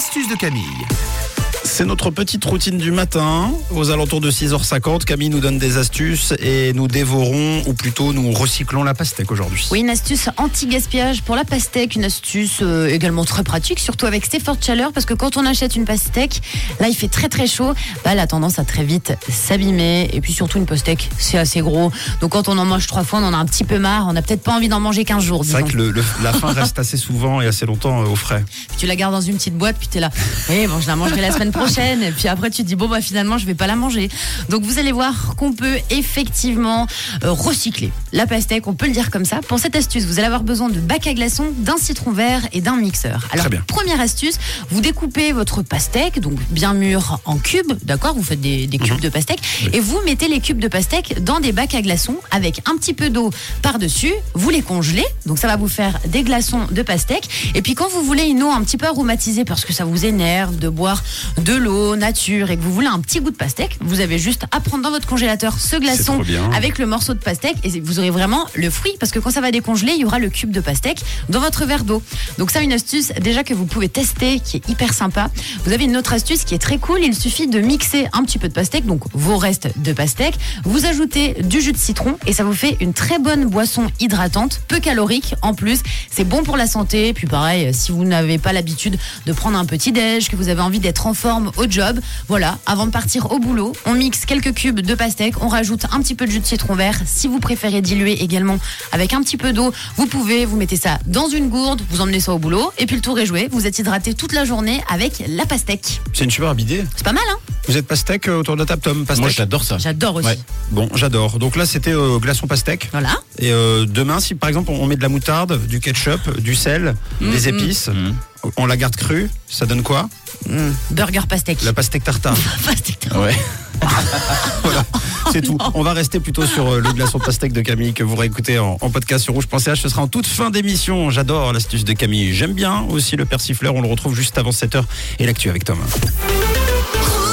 l'astuce de Camille. C'est notre petite routine du matin. Aux alentours de 6h50, Camille nous donne des astuces et nous dévorons, ou plutôt nous recyclons la pastèque aujourd'hui. Oui, une astuce anti-gaspillage pour la pastèque, une astuce euh, également très pratique, surtout avec ces fortes chaleurs, parce que quand on achète une pastèque, là il fait très très chaud, bah, elle a tendance à très vite s'abîmer, et puis surtout une pastèque, c'est assez gros, donc quand on en mange trois fois, on en a un petit peu marre, on n'a peut-être pas envie d'en manger 15 jours. C'est vrai que le- le- la faim reste assez souvent et assez longtemps euh, au frais. Puis tu la gardes dans une petite boîte, puis t'es là. Oui, bon, je la mangerai la semaine prochaine. Et puis après, tu te dis, bon, bah finalement, je vais pas la manger. Donc vous allez voir qu'on peut effectivement euh, recycler la pastèque, on peut le dire comme ça. Pour cette astuce, vous allez avoir besoin de bac à glaçons, d'un citron vert et d'un mixeur. Alors, Très bien. première astuce, vous découpez votre pastèque, donc bien mûr en cubes, d'accord? Vous faites des, des cubes Mhm. de pastèque et vous mettez les cubes de pastèque dans des bacs à glaçons avec un petit peu d'eau par-dessus. Vous les congelez, donc ça va vous faire des glaçons de pastèque. Et puis quand vous voulez une eau un petit peu aromatisée parce que ça vous énerve de boire de l'eau nature et que vous voulez un petit goût de pastèque, vous avez juste à prendre dans votre congélateur ce glaçon avec le morceau de pastèque et vous aurez vraiment le fruit parce que quand ça va décongeler, il y aura le cube de pastèque dans votre verre d'eau. Donc ça, une astuce déjà que vous pouvez tester qui est hyper sympa. Vous avez une autre astuce qui est très cool. Il suffit de mixer un petit peu de pastèque, donc vos restes de pastèque. Vous ajoutez du jus de citron et ça vous fait une très bonne boisson hydratante, peu calorique en plus. C'est bon pour la santé. Puis pareil, si vous n'avez pas l'habitude de prendre un petit déj, que vous avez envie d'être en forme au job, voilà, avant de partir au boulot, on mixe quelques cubes de pastèque, on rajoute un petit peu de jus de citron vert. Si vous préférez diluer également avec un petit peu d'eau, vous pouvez, vous mettez ça dans une gourde, vous emmenez ça au boulot et puis le tour est joué. Vous êtes hydraté toute la journée avec la pastèque. C'est une super idée. C'est pas mal, hein? Vous êtes pastèque euh, autour de la table, Tom Pastèque? Moi, j'adore ça. J'adore aussi. Ouais. Bon, j'adore. Donc là, c'était euh, glaçon pastèque. Voilà. Et euh, demain, si par exemple on met de la moutarde, du ketchup, du sel, des épices, Mhm. on la garde crue, ça donne quoi Burger pastèque. La pastèque tartare. Pastèque. Ouais. voilà, c'est tout. On va rester plutôt sur euh, le glaçon pastèque de Camille que vous réécoutez en, en podcast sur rouge.ch. Ce sera en toute fin d'émission. J'adore l'astuce de Camille. J'aime bien aussi le persifleur. On le retrouve juste avant 7h et l'actu avec Tom.